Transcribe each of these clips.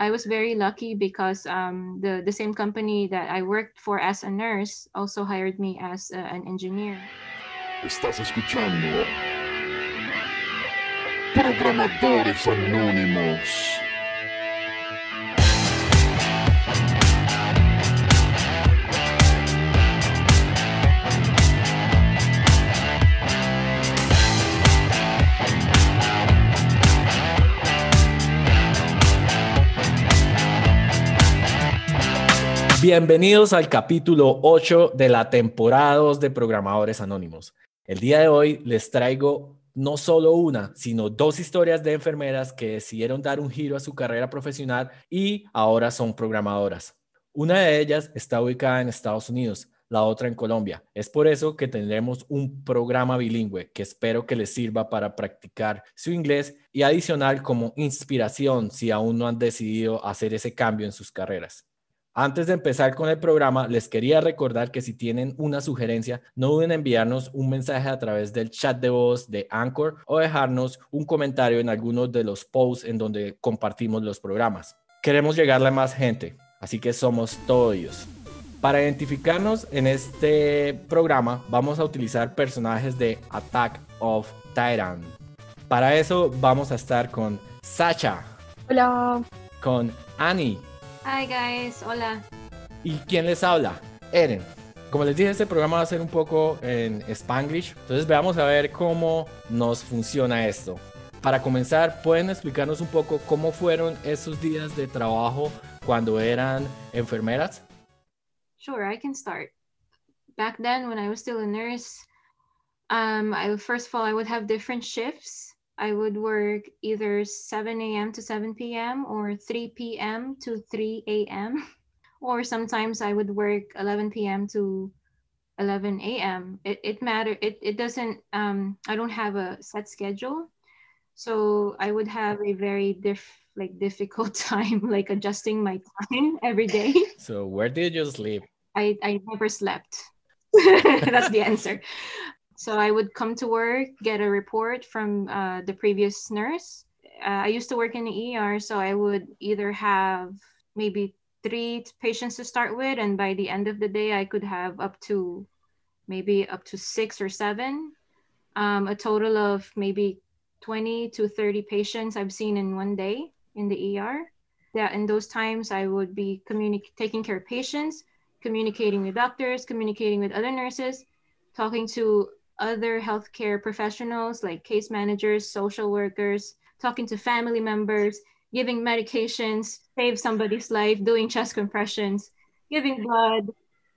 I was very lucky because um, the, the same company that I worked for as a nurse also hired me as a, an engineer. Estás escuchando Programadores Anónimos. Bienvenidos al capítulo 8 de la temporada 2 de Programadores Anónimos. El día de hoy les traigo no solo una, sino dos historias de enfermeras que decidieron dar un giro a su carrera profesional y ahora son programadoras. Una de ellas está ubicada en Estados Unidos, la otra en Colombia. Es por eso que tendremos un programa bilingüe que espero que les sirva para practicar su inglés y adicional como inspiración si aún no han decidido hacer ese cambio en sus carreras. Antes de empezar con el programa, les quería recordar que si tienen una sugerencia, no duden en enviarnos un mensaje a través del chat de voz de Anchor o dejarnos un comentario en algunos de los posts en donde compartimos los programas. Queremos llegarle a más gente, así que somos todos ellos. Para identificarnos en este programa, vamos a utilizar personajes de Attack of Titan. Para eso vamos a estar con Sacha. Hola. Con Annie. Hi guys, hola. ¿Y quién les habla? Eren. Como les dije, este programa va a ser un poco en Spanglish, entonces veamos a ver cómo nos funciona esto. Para comenzar, ¿pueden explicarnos un poco cómo fueron esos días de trabajo cuando eran enfermeras? Sure, I can start. Back then, when I was still a nurse, um, I first of all I would have different shifts. I would work either 7 a.m. to 7 p.m. or 3 p.m. to 3 a.m. Or sometimes I would work 11 p.m. to 11 a.m. It, it matter. It, it doesn't, um, I don't have a set schedule. So I would have a very diff, like difficult time, like adjusting my time every day. So where did you sleep? I, I never slept. That's the answer. So I would come to work, get a report from uh, the previous nurse. Uh, I used to work in the ER, so I would either have maybe three patients to start with, and by the end of the day, I could have up to maybe up to six or seven, um, a total of maybe 20 to 30 patients I've seen in one day in the ER. That in those times, I would be communi- taking care of patients, communicating with doctors, communicating with other nurses, talking to other healthcare professionals like case managers, social workers, talking to family members, giving medications, save somebody's life, doing chest compressions, giving blood,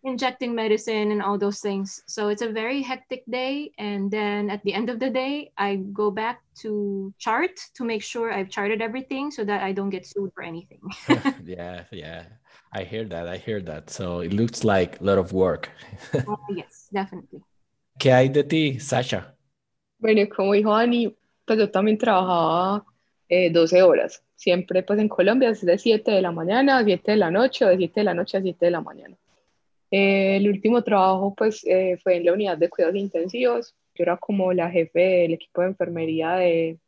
injecting medicine, and all those things. So it's a very hectic day. And then at the end of the day, I go back to chart to make sure I've charted everything so that I don't get sued for anything. yeah, yeah. I hear that. I hear that. So it looks like a lot of work. uh, yes, definitely. ¿Qué hay de ti, Sasha? Bueno, como dijo Ani, pues yo también trabajaba eh, 12 horas. Siempre pues en Colombia es de 7 de la mañana a 7 de la noche o de 7 de la noche a 7 de la mañana. Eh, el último trabajo pues eh, fue en la unidad de cuidados intensivos. Yo era como la jefe del equipo de enfermería de,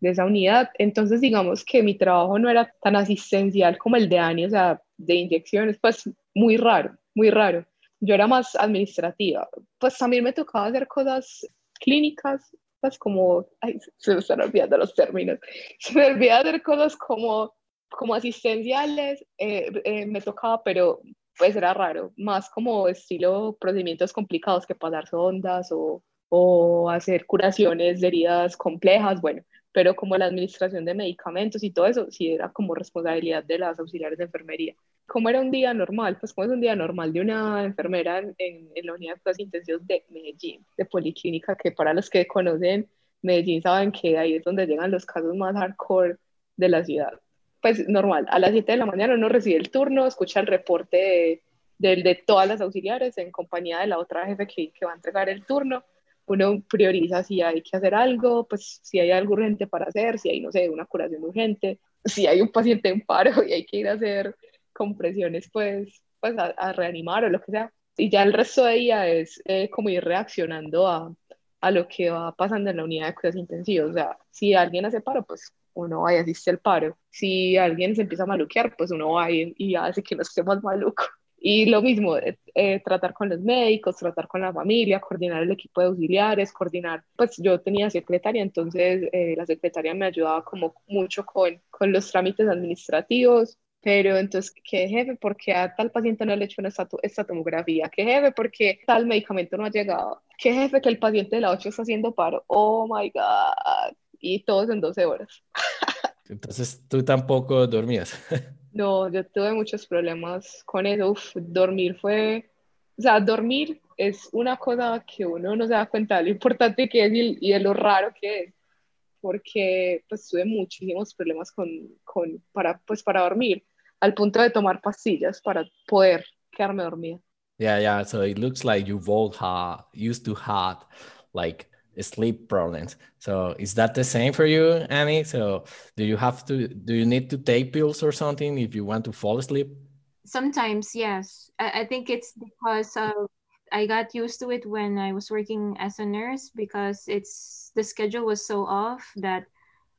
de esa unidad. Entonces digamos que mi trabajo no era tan asistencial como el de Ani, o sea, de inyecciones, pues muy raro, muy raro yo era más administrativa. Pues también me tocaba hacer cosas clínicas, pues como, ay, se me están olvidando los términos, se me olvidaba hacer cosas como, como asistenciales, eh, eh, me tocaba, pero pues era raro, más como estilo procedimientos complicados que pasar sondas o, o hacer curaciones de heridas complejas, bueno, pero como la administración de medicamentos y todo eso, sí era como responsabilidad de las auxiliares de enfermería. ¿Cómo era un día normal? Pues como es un día normal de una enfermera en, en, la unidad de cuidados intensivos de Medellín, de Policlínica, que para los que conocen Medellín saben que ahí es donde llegan los casos más hardcore de la ciudad. Pues normal, a las 7 de la mañana uno recibe el turno, escucha el reporte de, de, todas las auxiliares en compañía de la otra jefe que, que va a entregar el turno uno prioriza si hay que hacer algo, pues si hay algo urgente para hacer, si hay, no sé, una curación urgente, si hay un paciente en paro y hay que ir a hacer compresiones, pues, pues a, reanimar o lo que sea. Y ya el resto de día es eh, como ir reaccionando a, a, lo que va pasando en la unidad de cuidados intensivos. O sea, si alguien hace paro, pues uno va y asiste al paro. Si alguien se empieza a maluquear, pues uno va y, y hace que no esté más maluco. Y lo mismo, eh, eh, tratar con los médicos, tratar con la familia, coordinar el equipo de auxiliares, coordinar, pues yo tenía secretaria, entonces eh, la secretaria me ayudaba como mucho con, con los trámites administrativos, pero entonces, ¿qué jefe? Porque a tal paciente no le he hecho esta, esta tomografía? ¿Qué jefe? Porque tal medicamento no ha llegado? ¿Qué jefe? Que el paciente de la 8 está haciendo paro. Oh my God. Y todos en 12 horas. Entonces, tú tampoco dormías. No, yo tuve muchos problemas con eso. Dormir fue, o sea, dormir es una cosa que uno no se da cuenta lo importante que es y, de lo raro que es, porque pues tuve muchísimos problemas con, con, para, pues, para dormir, al punto de tomar pastillas para poder quedarme dormida. Yeah, yeah. So it looks like you both have used to have like sleep problems. So is that the same for you, Annie? So do you have to do you need to take pills or something if you want to fall asleep? Sometimes, yes. I, I think it's because of I got used to it when I was working as a nurse because it's the schedule was so off that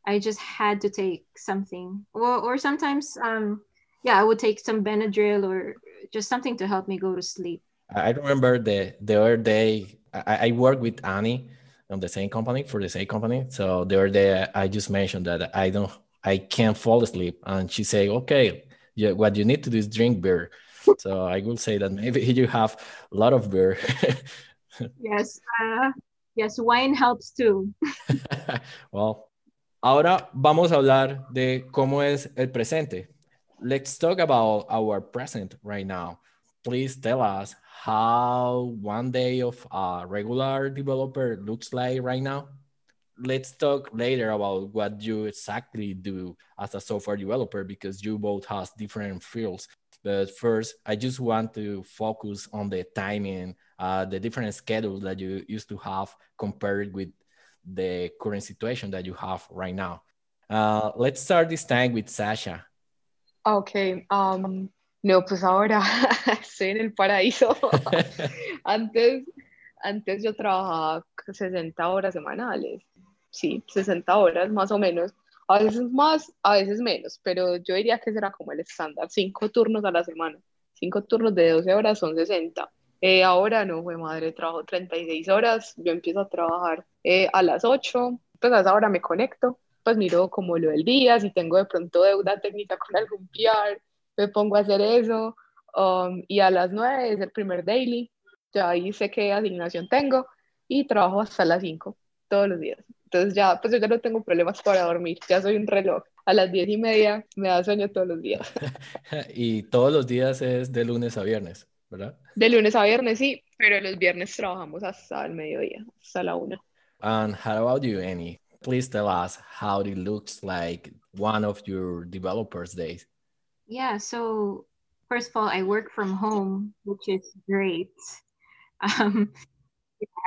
I just had to take something. Or or sometimes um yeah, I would take some Benadryl or just something to help me go to sleep. I remember the the other day I, I worked with Annie on the same company for the same company. So the other day I just mentioned that I don't, I can't fall asleep, and she say, okay, yeah, what you need to do is drink beer. so I will say that maybe you have a lot of beer. yes, uh, yes, wine helps too. well, ahora vamos a hablar de cómo es el presente. Let's talk about our present right now. Please tell us how one day of a regular developer looks like right now? Let's talk later about what you exactly do as a software developer because you both have different fields. But first, I just want to focus on the timing, uh, the different schedules that you used to have compared with the current situation that you have right now. Uh, let's start this time with Sasha. Okay. Um, No, pues ahora estoy en el paraíso. antes, antes yo trabajaba 60 horas semanales. Sí, 60 horas más o menos. A veces más, a veces menos, pero yo diría que será como el estándar, cinco turnos a la semana. Cinco turnos de 12 horas son 60. Eh, ahora no, fue madre, trabajo 36 horas, yo empiezo a trabajar eh, a las 8, pues a esa hora me conecto, pues miro como lo del día, si tengo de pronto deuda técnica con algún PR, me pongo a hacer eso um, y a las 9 es el primer daily, ya ahí sé qué asignación tengo y trabajo hasta las 5 todos los días. Entonces ya, pues yo ya no tengo problemas para dormir, ya soy un reloj. A las 10 y media me da sueño todos los días. y todos los días es de lunes a viernes, ¿verdad? De lunes a viernes sí, pero los viernes trabajamos hasta el mediodía, hasta la 1. And how about you, Annie? Please tell us how it looks like one of your developers' days. Yeah, so first of all, I work from home, which is great. Um,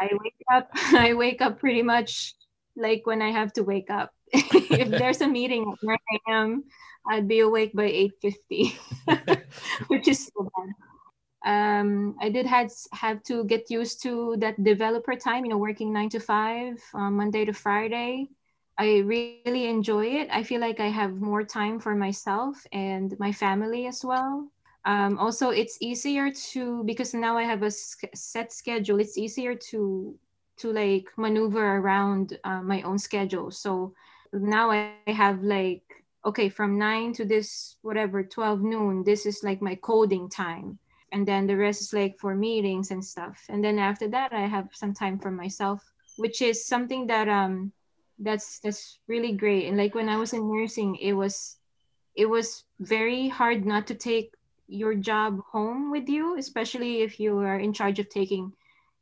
I wake up. I wake up pretty much like when I have to wake up. if there's a meeting at 9 a.m., I'd be awake by 8:50, which is so bad. Um, I did had have to get used to that developer time. You know, working nine to five, um, Monday to Friday. I really enjoy it. I feel like I have more time for myself and my family as well. Um, also, it's easier to because now I have a set schedule. It's easier to to like maneuver around uh, my own schedule. So now I have like okay from nine to this whatever twelve noon. This is like my coding time, and then the rest is like for meetings and stuff. And then after that, I have some time for myself, which is something that um that's that's really great. And like when i was in nursing it was it was very hard not to take your job home with you especially if you are in charge of taking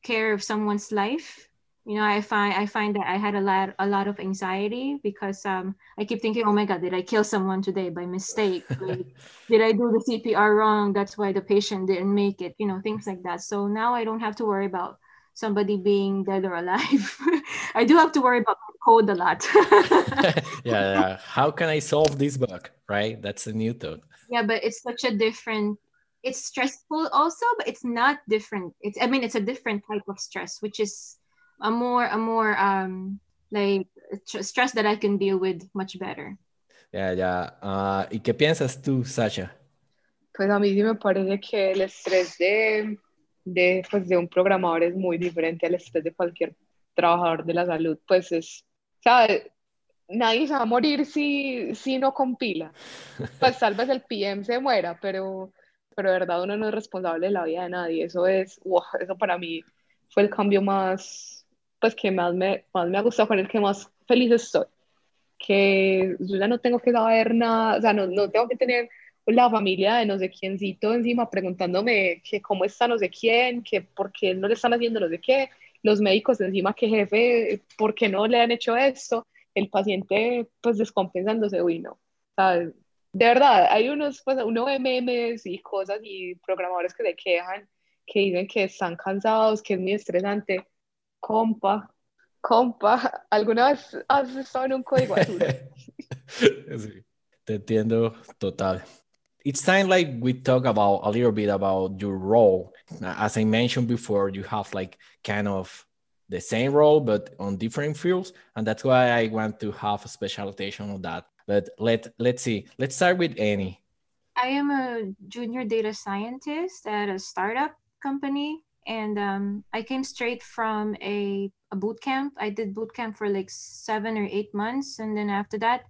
care of someone's life. You know i find i find that i had a lot a lot of anxiety because um i keep thinking oh my god did i kill someone today by mistake? Like, did i do the cpr wrong? That's why the patient didn't make it you know things like that. So now i don't have to worry about somebody being dead or alive i do have to worry about code a lot. yeah, yeah. How can I solve this bug? Right? That's a new thought. Yeah, but it's such a different. It's stressful also, but it's not different. It's I mean, it's a different type of stress, which is a more a more um like stress that I can deal with much better. Yeah, ya. Ah, ¿y qué piensas tú, Sasha? Pues a mí sí me parece que el estrés de, de, pues de un programador es muy diferente al estrés de cualquier trabajador de la salud. Pues es, sea, nadie se va a morir si, si no compila. Pues tal vez el PM se muera, pero, pero de verdad uno no es responsable de la vida de nadie. Eso es, wow, eso para mí fue el cambio más, pues que más me, más me ha gustado, con el que más feliz estoy. Que yo ya no tengo que saber nada, o sea, no, no tengo que tener la familia de no sé quiéncito encima preguntándome que cómo está no sé quién, que por qué no le están haciendo no sé qué, los médicos encima que jefe, por qué no le han hecho esto, el paciente pues descompensándose, uy no. De verdad, hay unos, pues uno ve memes y cosas y programadores que se quejan, que dicen que están cansados, que es muy estresante. Compa, compa, ¿alguna vez has estado en un código azul? Sí, te entiendo total. It's time like we talk about a little bit about your role. As I mentioned before, you have like kind of the same role but on different fields, and that's why I want to have a specialization on that. But let let's see. Let's start with Annie. I am a junior data scientist at a startup company, and um, I came straight from a, a boot camp. I did boot camp for like seven or eight months, and then after that,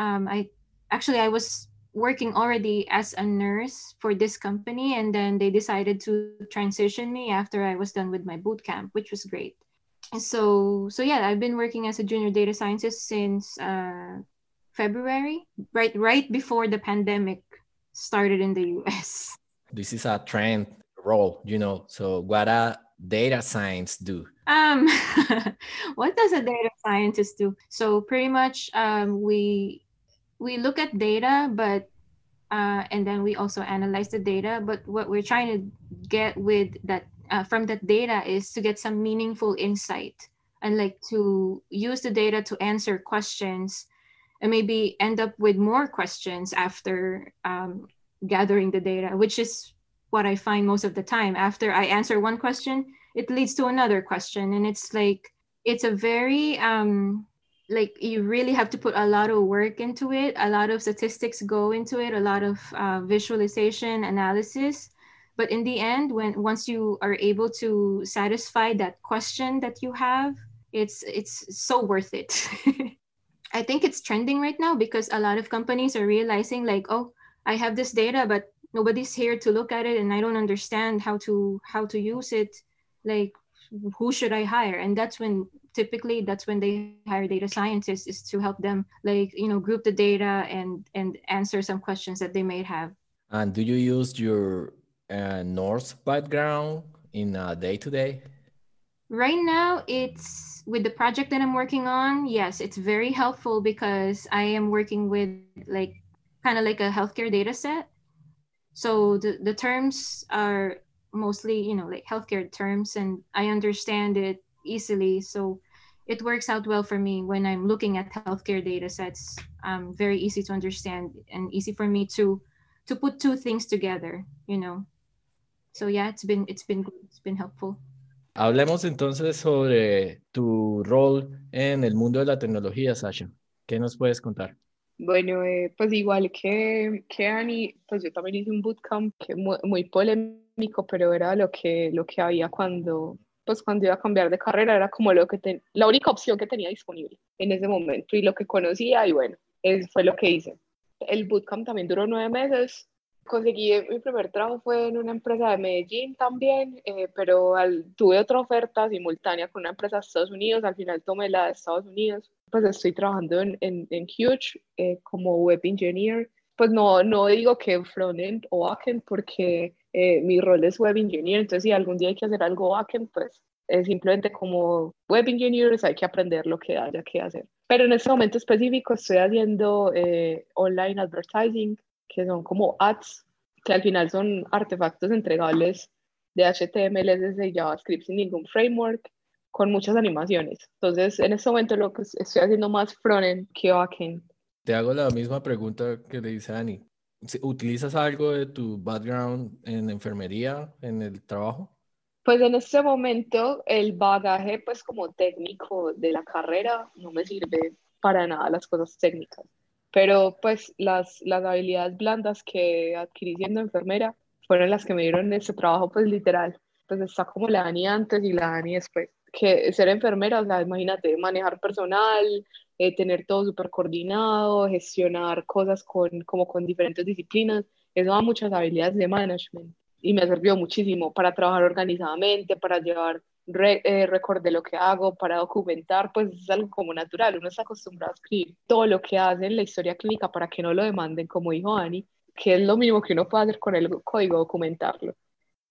um, I actually I was working already as a nurse for this company, and then they decided to transition me after I was done with my boot camp, which was great. So so yeah, I've been working as a junior data scientist since uh, February, right right before the pandemic started in the US. This is a trend role, you know. So what a data science do? Um, what does a data scientist do? So pretty much, um, we we look at data, but uh, and then we also analyze the data. But what we're trying to get with that uh, from that data is to get some meaningful insight and like to use the data to answer questions and maybe end up with more questions after um, gathering the data, which is what I find most of the time. After I answer one question, it leads to another question, and it's like it's a very um, like you really have to put a lot of work into it. A lot of statistics go into it. A lot of uh, visualization, analysis. But in the end, when once you are able to satisfy that question that you have, it's it's so worth it. I think it's trending right now because a lot of companies are realizing like, oh, I have this data, but nobody's here to look at it, and I don't understand how to how to use it. Like, who should I hire? And that's when typically that's when they hire data scientists is to help them like you know group the data and and answer some questions that they may have. And do you use your uh, nurse background in uh, day to day? Right now, it's with the project that I'm working on. Yes, it's very helpful because I am working with like kind of like a healthcare data set. So the, the terms are mostly, you know, like healthcare terms, and I understand it easily. So it works out well for me when I'm looking at healthcare data sets. Um, very easy to understand and easy for me to to put two things together, you know. So yeah, it's been it's been good. It's been helpful. Hablemos entonces sobre tu rol en el mundo de la tecnología, Sasha. ¿Qué nos puedes contar? Bueno, eh, pues igual que, que Annie, pues yo también hice un bootcamp que muy, muy polémico, pero era lo que, lo que había cuando, pues cuando iba a cambiar de carrera, era como lo que la única opción que tenía disponible en ese momento y lo que conocía y bueno, eso fue lo que hice. El bootcamp también duró nueve meses, conseguí mi primer trabajo fue en una empresa de Medellín también, eh, pero al, tuve otra oferta simultánea con una empresa de Estados Unidos, al final tomé la de Estados Unidos, pues estoy trabajando en, en, en Huge eh, como web engineer, pues no, no digo que frontend o backend porque eh, mi rol es web engineer, entonces si algún día hay que hacer algo backend, pues es simplemente como web engineers hay que aprender lo que haya que hacer. Pero en este momento específico estoy haciendo online advertising, que son como ads, que al final son artefactos entregables de HTML, y JavaScript sin ningún framework, con muchas animaciones. Entonces, en este momento lo que estoy haciendo más frontend que backend. Te hago la misma pregunta que le dice Ani. ¿Utilizas algo de tu background en enfermería, en el trabajo? Pues en este momento el bagaje pues como técnico de la carrera no me sirve para nada las cosas técnicas, pero pues las, las habilidades blandas que adquirí siendo enfermera fueron las que me dieron ese trabajo pues literal. Pues está como la Dani antes y la Dani después. Que ser enfermera, o sea, imagínate, manejar personal, eh, tener todo súper coordinado, gestionar cosas con, como con diferentes disciplinas, eso da muchas habilidades de management y me ha servido muchísimo para trabajar organizadamente, para llevar eh, récord de lo que hago, para documentar, pues es algo como natural, uno está acostumbrado a escribir todo lo que hace en la historia clínica para que no lo demanden, como dijo Ani, que es lo mismo que uno puede hacer con el código, documentarlo.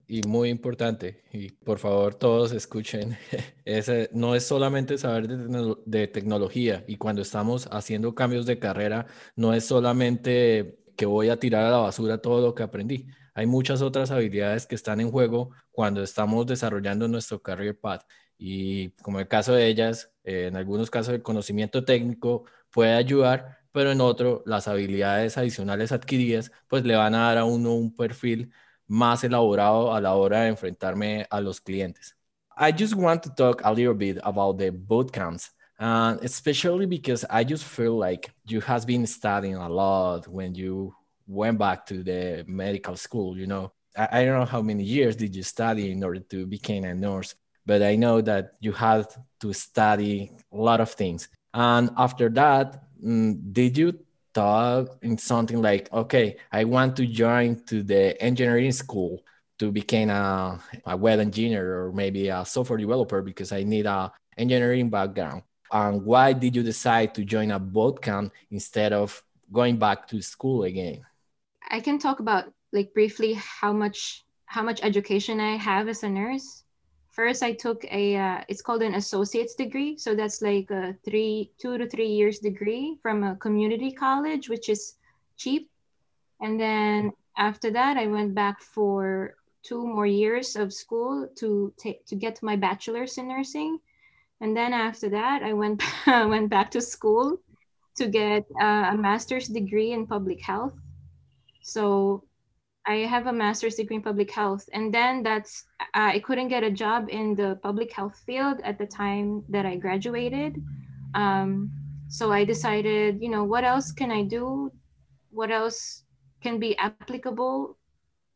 Y muy importante, y por favor todos escuchen, ese no es solamente saber de, de tecnología y cuando estamos haciendo cambios de carrera, no es solamente que voy a tirar a la basura todo lo que aprendí hay muchas otras habilidades que están en juego cuando estamos desarrollando nuestro career path. Y como el caso de ellas, eh, en algunos casos el conocimiento técnico puede ayudar, pero en otro las habilidades adicionales adquiridas pues le van a dar a uno un perfil más elaborado a la hora de enfrentarme a los clientes. I just want to talk a little bit about the bootcamps, uh, especially because I just feel like you has been studying a lot when you went back to the medical school, you know. I, I don't know how many years did you study in order to become a nurse, but I know that you had to study a lot of things. And after that, mm, did you thought in something like, okay, I want to join to the engineering school to become a, a web engineer or maybe a software developer because I need a engineering background. And why did you decide to join a bootcamp instead of going back to school again? I can talk about like briefly how much how much education I have as a nurse. First, I took a uh, it's called an associate's degree, so that's like a three two to three years degree from a community college, which is cheap. And then after that, I went back for two more years of school to take to get my bachelor's in nursing. And then after that, I went went back to school to get uh, a master's degree in public health so I have a master's degree in public health. And then that's, uh, I couldn't get a job in the public health field at the time that I graduated. Um, so I decided, you know, what else can I do? What else can be applicable,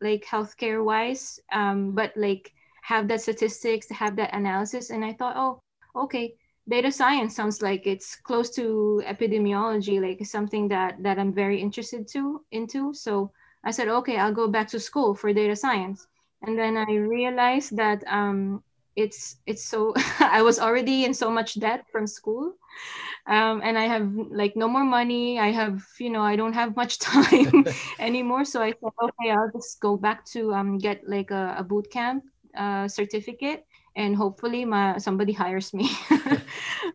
like healthcare wise, um, but like have that statistics, have that analysis. And I thought, oh, okay, data science sounds like it's close to epidemiology like something that that i'm very interested to into so i said okay i'll go back to school for data science. And then i realized that um, it's it's so i was already in so much debt from school um, and i have like no more money. I have you know i don't have much time anymore. So i said okay i'll just go back to um, get like a, a boot camp uh, certificate and hopefully my somebody hires me.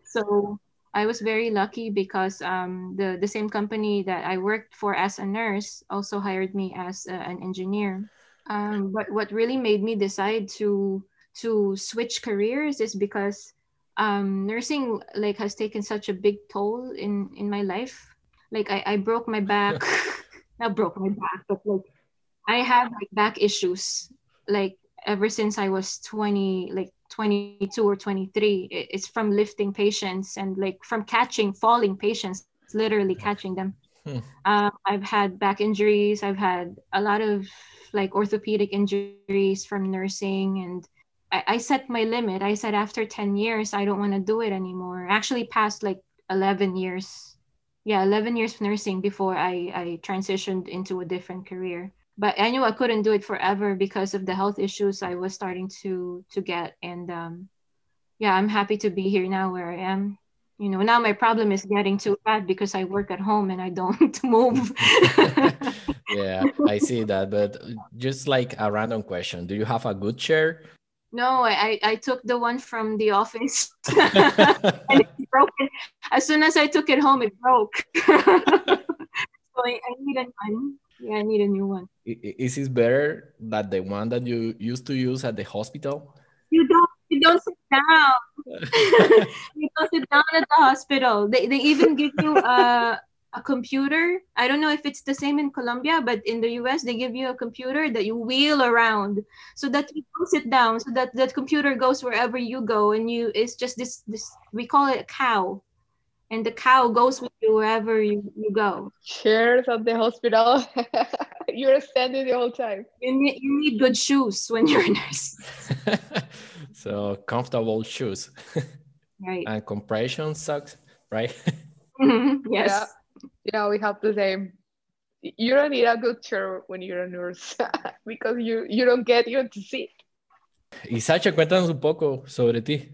So i was very lucky because um, the, the same company that i worked for as a nurse also hired me as a, an engineer. Um, but what really made me decide to to switch careers is because um, nursing like has taken such a big toll in in my life. Like i, I broke my back. Not broke my back but like i have like back issues like ever since I was 20, like 22 or 23. It's from lifting patients and like from catching falling patients, literally catching them. Hmm. Uh, I've had back injuries. I've had a lot of like orthopedic injuries from nursing and I, I set my limit. I said after 10 years, I don't want to do it anymore. Actually past like 11 years. Yeah, 11 years of nursing before I, I transitioned into a different career but I knew I couldn't do it forever because of the health issues I was starting to to get. And um, yeah, I'm happy to be here now where I am. You know, now my problem is getting too fat because I work at home and I don't move. yeah, I see that. But just like a random question, do you have a good chair? No, I, I took the one from the office and it broke. As soon as I took it home, it broke. so I, I need a one. Yeah, I need a new one. Is it better than the one that you used to use at the hospital? You don't. You don't sit down. you don't sit down at the hospital. They, they even give you a a computer. I don't know if it's the same in Colombia, but in the US, they give you a computer that you wheel around so that you don't sit down, so that that computer goes wherever you go, and you it's just this this we call it a cow, and the cow goes with you wherever you, you go. Chairs at the hospital. You're standing the whole time. You need, you need good shoes when you're a nurse, so comfortable shoes right? and compression socks, right? Mhm, yes. Yeah. Yeah, we have the same. You don't need a good chair when you're a nurse because you you don't get even to sit. Y Sasha, cuéntanos un poco sobre ti.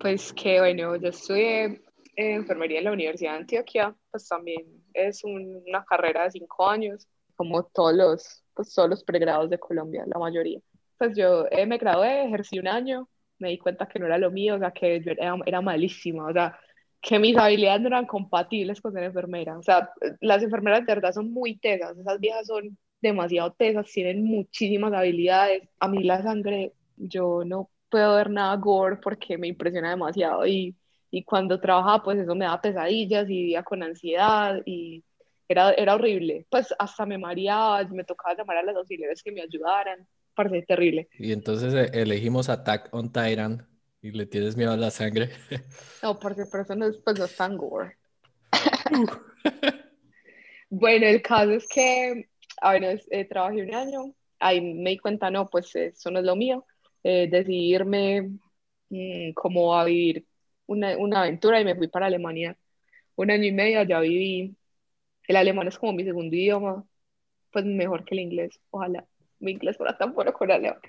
Pues que bueno, yo estudié enfermería en la Universidad de Antioquia, pues también es un- una carrera de cinco años, como todos los, pues todos los pregrados de Colombia, la mayoría. Pues yo eh, me gradué, ejercí un año, me di cuenta que no era lo mío, o sea, que era, era malísima, o sea, que mis habilidades no eran compatibles con ser enfermera. O sea, las enfermeras de verdad son muy tesas, esas viejas son demasiado tesas, tienen muchísimas habilidades. A mí la sangre, yo no puedo ver nada gore porque me impresiona demasiado y, y cuando trabajaba pues eso me daba pesadillas y vivía con ansiedad y era, era horrible. Pues hasta me mareaba, me tocaba llamar a las auxiliares que me ayudaran, parece terrible. Y entonces eh, elegimos Attack on Titan y le tienes miedo a la sangre. No, porque pero eso no es, pues no es tan gore. Bueno, el caso es que, a ver, eh, trabajé un año, ahí me di cuenta, no, pues eso no es lo mío, eh, decidí irme mm, como a vivir una, una aventura y me fui para Alemania. Un año y medio allá viví, el alemán es como mi segundo idioma, pues mejor que el inglés, ojalá mi inglés fuera tan bueno con alemán.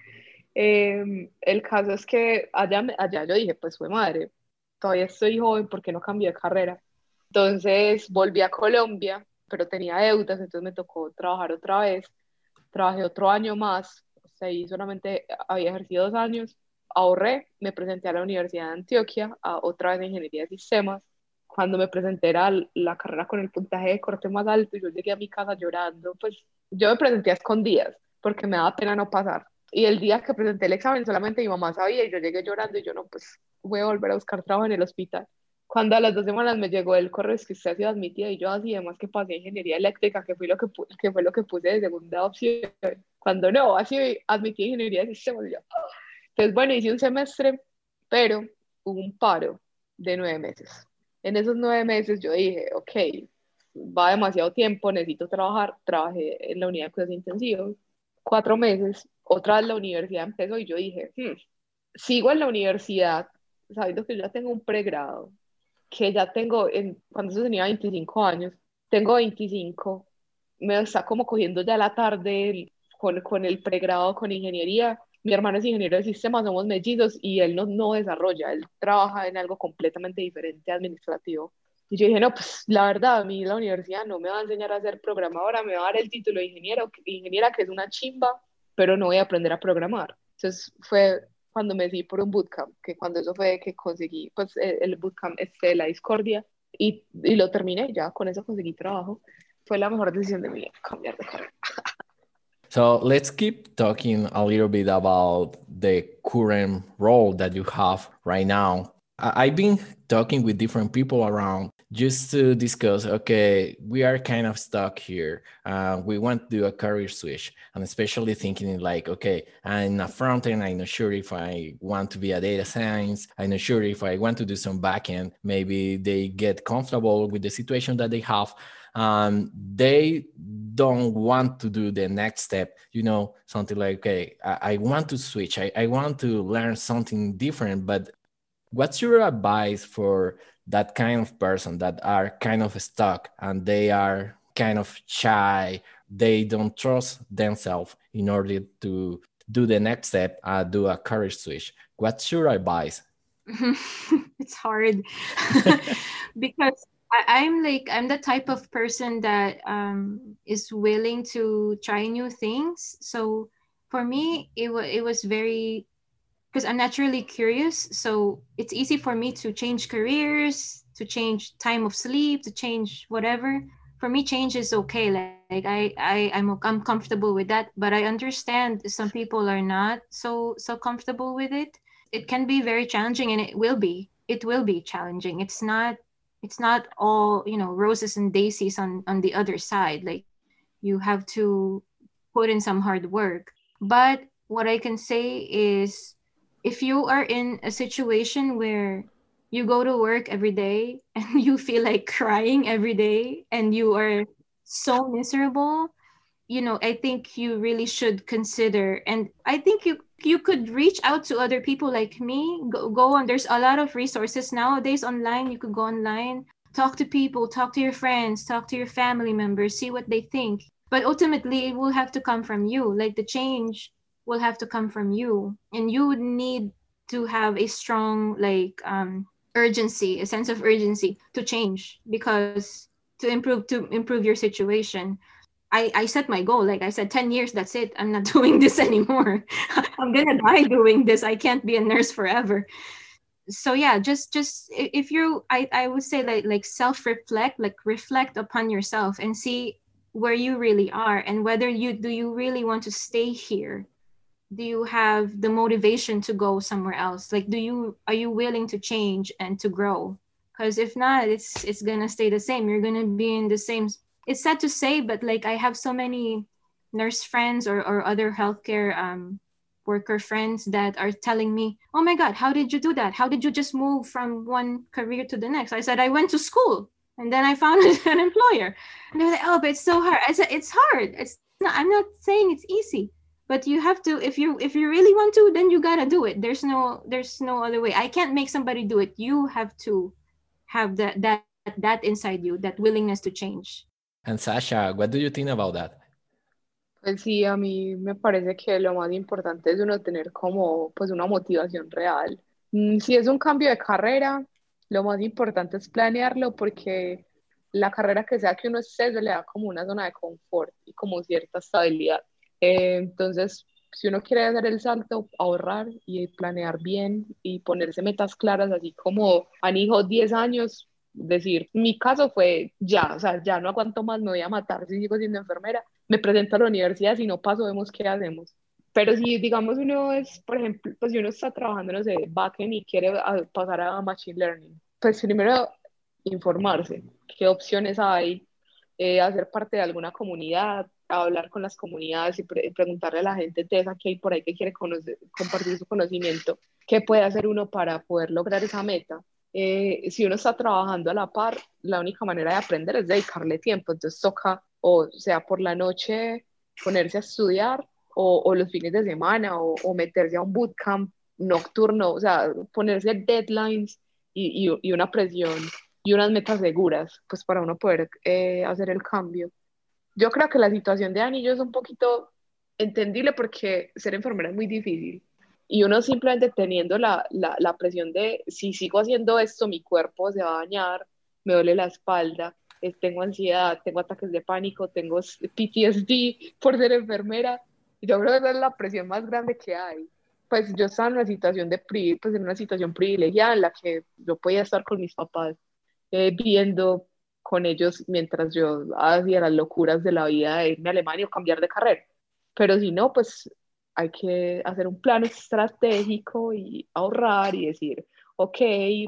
Eh, el caso es que allá, allá yo dije, pues fue madre, todavía estoy joven, ¿por qué no cambié de carrera? Entonces volví a Colombia, pero tenía deudas, entonces me tocó trabajar otra vez. Trabajé otro año más, o sea, y solamente había ejercido dos años. Ahorré, me presenté a la Universidad de Antioquia, a otra vez de Ingeniería de Sistemas. Cuando me presenté era la carrera con el puntaje de corte más alto yo llegué a mi casa llorando, pues yo me presenté a escondidas porque me daba pena no pasar. Y el día que presenté el examen solamente mi mamá sabía y yo llegué llorando y yo no, pues voy a volver a buscar trabajo en el hospital. Cuando a las dos semanas me llegó el correo es que usted ha sido admitida y yo así, además que pasé ingeniería eléctrica, que fue lo que, que fue lo que puse de segunda opción. Cuando no, así admití ingeniería de sistemas. y yo. Entonces, bueno, hice un semestre, pero hubo un paro de nueve meses. En esos nueve meses yo dije, ok, va demasiado tiempo, necesito trabajar. Trabajé en la unidad de cuidados intensivos cuatro meses, otra vez la universidad empezó y yo dije, "Hmm, sigo en la universidad sabiendo que ya tengo un pregrado, que ya tengo, en, cuando eso tenía 25 años, tengo 25, me está como cogiendo ya la tarde con, con el pregrado, con ingeniería. Mi hermano es ingeniero de sistemas, somos mellizos y él no, no desarrolla, él trabaja en algo completamente diferente, administrativo. Y yo dije, no, pues la verdad, a mí la universidad no me va a enseñar a ser programadora, me va a dar el título de ingeniero, ingeniera, que es una chimba, pero no voy a aprender a programar. Entonces fue cuando me decidí por un bootcamp, que cuando eso fue que conseguí, pues el, bootcamp este la discordia, y, y lo terminé, ya con eso conseguí trabajo. Fue la mejor decisión de mi vida, cambiar de carrera. So let's keep talking a little bit about the current role that you have right now. I've been talking with different people around just to discuss okay, we are kind of stuck here. Uh, we want to do a career switch, and especially thinking like, okay, I'm a front end, I'm not sure if I want to be a data science, I'm not sure if I want to do some back end. Maybe they get comfortable with the situation that they have um, they don't want to do the next step you know something like okay i, I want to switch I, I want to learn something different but what's your advice for that kind of person that are kind of stuck and they are kind of shy they don't trust themselves in order to do the next step uh, do a career switch. What's your advice? It's hard. Because I, I'm like I'm the type of person that um, is willing to try new things. So for me, it was it was very because I'm naturally curious. So it's easy for me to change careers, to change time of sleep, to change whatever. For me, change is okay. Like, like I, I, I'm, I'm comfortable with that. But I understand some people are not so so comfortable with it. It can be very challenging, and it will be. It will be challenging. It's not it's not all you know roses and daisies on on the other side like you have to put in some hard work but what i can say is if you are in a situation where you go to work every day and you feel like crying every day and you are so miserable you know i think you really should consider and i think you you could reach out to other people like me. Go, go on there's a lot of resources nowadays online. You could go online talk to people talk to your friends talk to your family members see what they think. But ultimately it will have to come from you. Like the change will have to come from you. And you would need to have a strong like um urgency a sense of urgency to change because to improve to improve your situation. I, I set my goal. Like i said 10 years that's it. I'm not doing this anymore. I'm gonna die doing this. I can't be a nurse forever. So yeah just just if you i i would say like like self reflect like reflect upon yourself and see where you really are and whether you do you really want to stay here do you have the motivation to go somewhere else like do you are you willing to change and to grow because if not it's it's gonna stay the same you're gonna be in the same it's sad to say, but like I have so many nurse friends or, or other healthcare um, worker friends that are telling me, oh my God, how did you do that? How did you just move from one career to the next? I said, I went to school and then I found an employer. And they're like, oh, but it's so hard. I said, it's hard. It's not, I'm not saying it's easy, but you have to, if you, if you really want to, then you gotta do it. There's no, there's no other way. I can't make somebody do it. You have to have that, that, that inside you, that willingness to change. And Sasha, what do you think about that? Pues sí, a mí me parece que lo más importante es uno tener como pues una motivación real. Mm, si es un cambio de carrera, lo más importante es planearlo porque la carrera que sea que uno esté le da como una zona de confort y como cierta estabilidad. Eh, entonces, si uno quiere hacer el salto, ahorrar y planear bien y ponerse metas claras, así como han hijo 10 años, decir, mi caso fue ya, o sea, ya no aguanto más, me voy a matar si sigo siendo enfermera, me presento a la universidad, si no paso, vemos qué hacemos. Pero si, digamos, uno es, por ejemplo, pues si uno está trabajando, no sé, backend y quiere pasar a Machine Learning, pues primero informarse, qué opciones hay, eh, hacer parte de alguna comunidad, hablar con las comunidades y preguntarle a la gente de esa que hay por ahí que quiere compartir su conocimiento, qué puede hacer uno para poder lograr esa meta eh, si uno está trabajando a la par, la única manera de aprender es dedicarle tiempo. Entonces toca, o sea, por la noche ponerse a estudiar o, o los fines de semana o, o, meterse a un bootcamp nocturno, o sea, ponerse deadlines y, y, y, una presión y unas metas seguras, pues para uno poder eh, hacer el cambio. Yo creo que la situación de Anillo es un poquito entendible porque ser enfermera es muy difícil y uno simplemente teniendo la, la, la, presión de si sigo haciendo esto, mi cuerpo se va a dañar, me duele la espalda, tengo ansiedad, tengo ataques de pánico, tengo PTSD por ser enfermera. Yo creo que esa es la presión más grande que hay. Pues yo estaba en una situación de pues en una situación privilegiada en la que yo podía estar con mis papás eh, viendo con ellos mientras yo hacía las locuras de la vida de irme a Alemania o cambiar de carrera. Pero si no, pues hay que hacer un plan estratégico y ahorrar y decir, ok,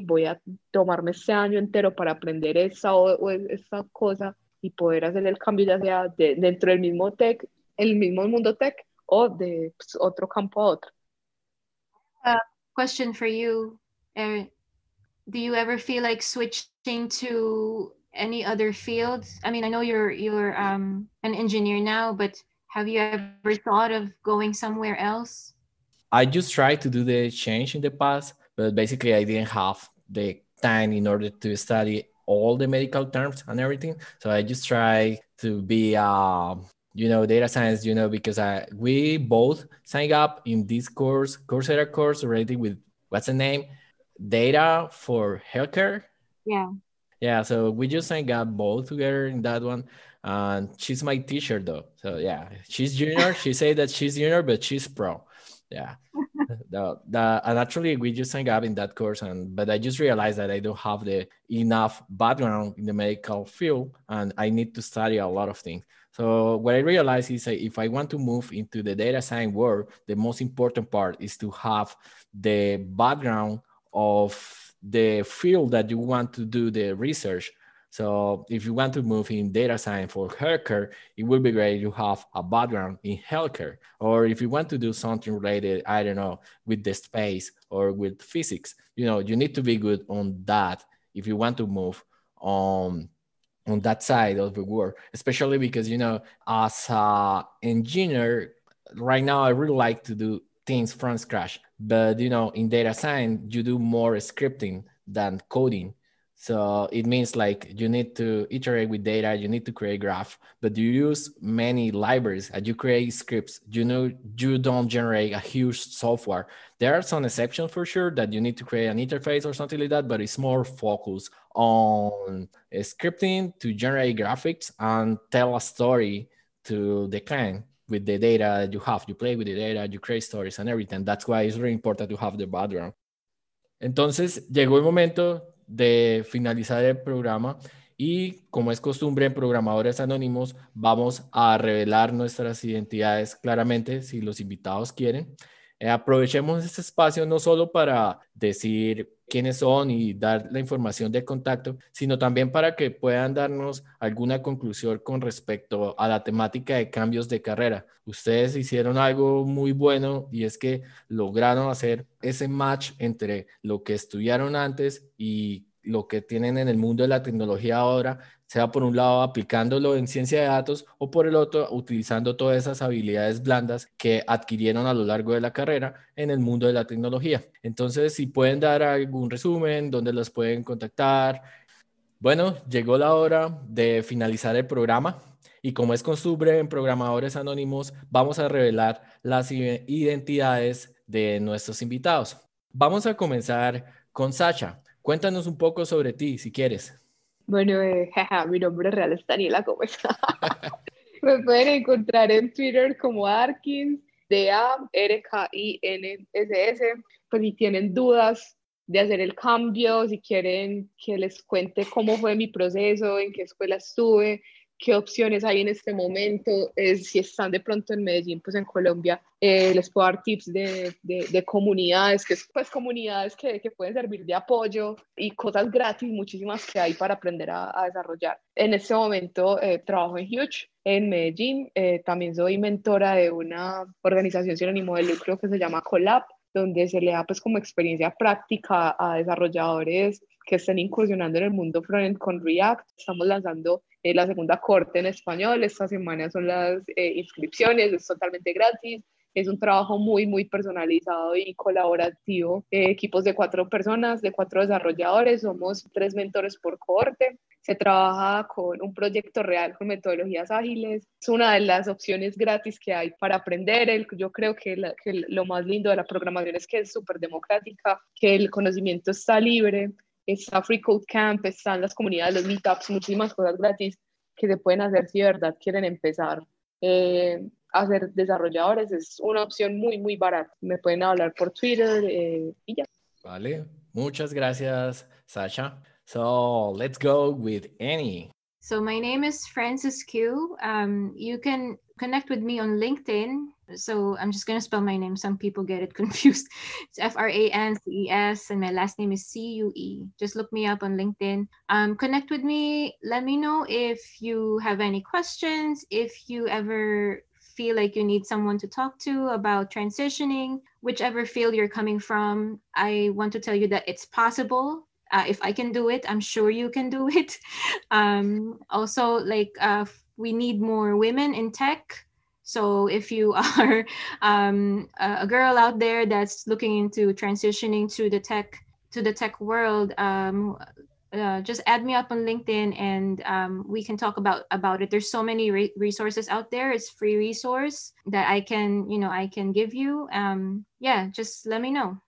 voy a tomarme este año entero para aprender esa o, esa cosa y poder hacer el cambio ya sea de, dentro del mismo tech, el mismo mundo tech o de pues, otro campo a otro. Uh, question for you, Erin. Do you ever feel like switching to any other fields? I mean, I know you're you're um, an engineer now, but have you ever thought of going somewhere else? I just tried to do the change in the past, but basically I didn't have the time in order to study all the medical terms and everything. So I just try to be, uh, you know, data science, you know, because I we both signed up in this course, Coursera course already with what's the name? Data for healthcare. Yeah. Yeah. So we just signed up both together in that one. And she's my teacher though. So yeah she's junior. She said that she's junior but she's pro. Yeah. The, the and actually we just signed up in that course and but i just realized that i don't have the enough background in the medical field and i need to study a lot of things. So what i realized is that if i want to move into the data science world the most important part is to have the background of the field that you want to do the research. So if you want to move in data science for healthcare, it would be great to have a background in healthcare. Or if you want to do something related, I don't know, with the space or with physics, you know, you need to be good on that if you want to move on on that side of the world, especially because you know, as a engineer, right now I really like to do things from scratch. But you know, in data science, you do more scripting than coding. So it means like you need to iterate with data, you need to create graph, but you use many libraries and you create scripts. You know, you don't generate a huge software. There are some exceptions for sure that you need to create an interface or something like that, but it's more focused on uh, scripting to generate graphics and tell a story to the client with the data that you have. You play with the data, you create stories and everything. That's why it's really important to have the background. Entonces llegó el momento de finalizar el programa y como es costumbre en programadores anónimos, vamos a revelar nuestras identidades claramente si los invitados quieren. Eh, aprovechemos este espacio no solo para decir quiénes son y dar la información de contacto, sino también para que puedan darnos alguna conclusión con respecto a la temática de cambios de carrera. Ustedes hicieron algo muy bueno y es que lograron hacer ese match entre lo que estudiaron antes y lo que tienen en el mundo de la tecnología ahora, sea por un lado aplicándolo en ciencia de datos o por el otro utilizando todas esas habilidades blandas que adquirieron a lo largo de la carrera en el mundo de la tecnología. Entonces, si pueden dar algún resumen, dónde los pueden contactar. Bueno, llegó la hora de finalizar el programa y como es costumbre en programadores anónimos, vamos a revelar las identidades de nuestros invitados. Vamos a comenzar con Sacha. Cuéntanos un poco sobre ti, si quieres. Bueno, eh, mi nombre real es Daniela Gómez. Me pueden encontrar en Twitter como Arkins, D-A-R-K-I-N-S-S. Pues si tienen dudas de hacer el cambio, si quieren que les cuente cómo fue mi proceso, en qué escuela estuve, qué opciones hay en este momento, si están de pronto en Medellín, pues en Colombia, eh, les puedo dar tips de, de, comunidades, que es pues comunidades que, que, pueden servir de apoyo y cosas gratis, muchísimas que hay para aprender a, a desarrollar. En este momento eh, trabajo en Huge, en Medellín, eh, también soy mentora de una organización sin ánimo de lucro que se llama Colab, donde se le da pues como experiencia práctica a desarrolladores que estén incursionando en el mundo frontend con React. Estamos lanzando eh, la segunda corte en español. Esta semana son las eh, inscripciones, es totalmente gratis. Es un trabajo muy, muy personalizado y colaborativo. Eh, equipos de cuatro personas, de cuatro desarrolladores, somos tres mentores por corte. Se trabaja con un proyecto real con metodologías ágiles. Es una de las opciones gratis que hay para aprender. yo creo que, que lo más lindo de la programación es que es súper democrática, que el conocimiento está libre está Free Code Camp, están las comunidades, los meetups, muchísimas cosas gratis que se pueden hacer si de verdad quieren empezar eh, a ser desarrolladores. Es una opción muy, muy barata. Me pueden hablar por Twitter eh, y ya. Vale, muchas gracias, Sasha. So let's go with Annie. So my name is Francis Q. Um, you can connect with me on LinkedIn so I'm just gonna spell my name. Some people get it confused. It's F R A N C E S, and my last name is C U E. Just look me up on LinkedIn. Um, connect with me. Let me know if you have any questions. If you ever feel like you need someone to talk to about transitioning, whichever field you're coming from, I want to tell you that it's possible. Uh, if I can do it, I'm sure you can do it. Um, also, like uh, we need more women in tech so if you are um, a girl out there that's looking into transitioning to the tech to the tech world, um, uh, just add me up on LinkedIn and um, we can talk about about it. There's so many re- resources out there. It's free resource that I can you know I can give you. Um, yeah, just let me know.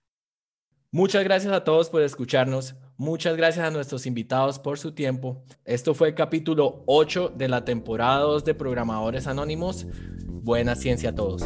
Muchas gracias a todos por escucharnos. Muchas gracias a nuestros invitados por su tiempo. Esto fue el capítulo 8 de la temporada 2 de Programadores Anónimos. Buena ciencia a todos.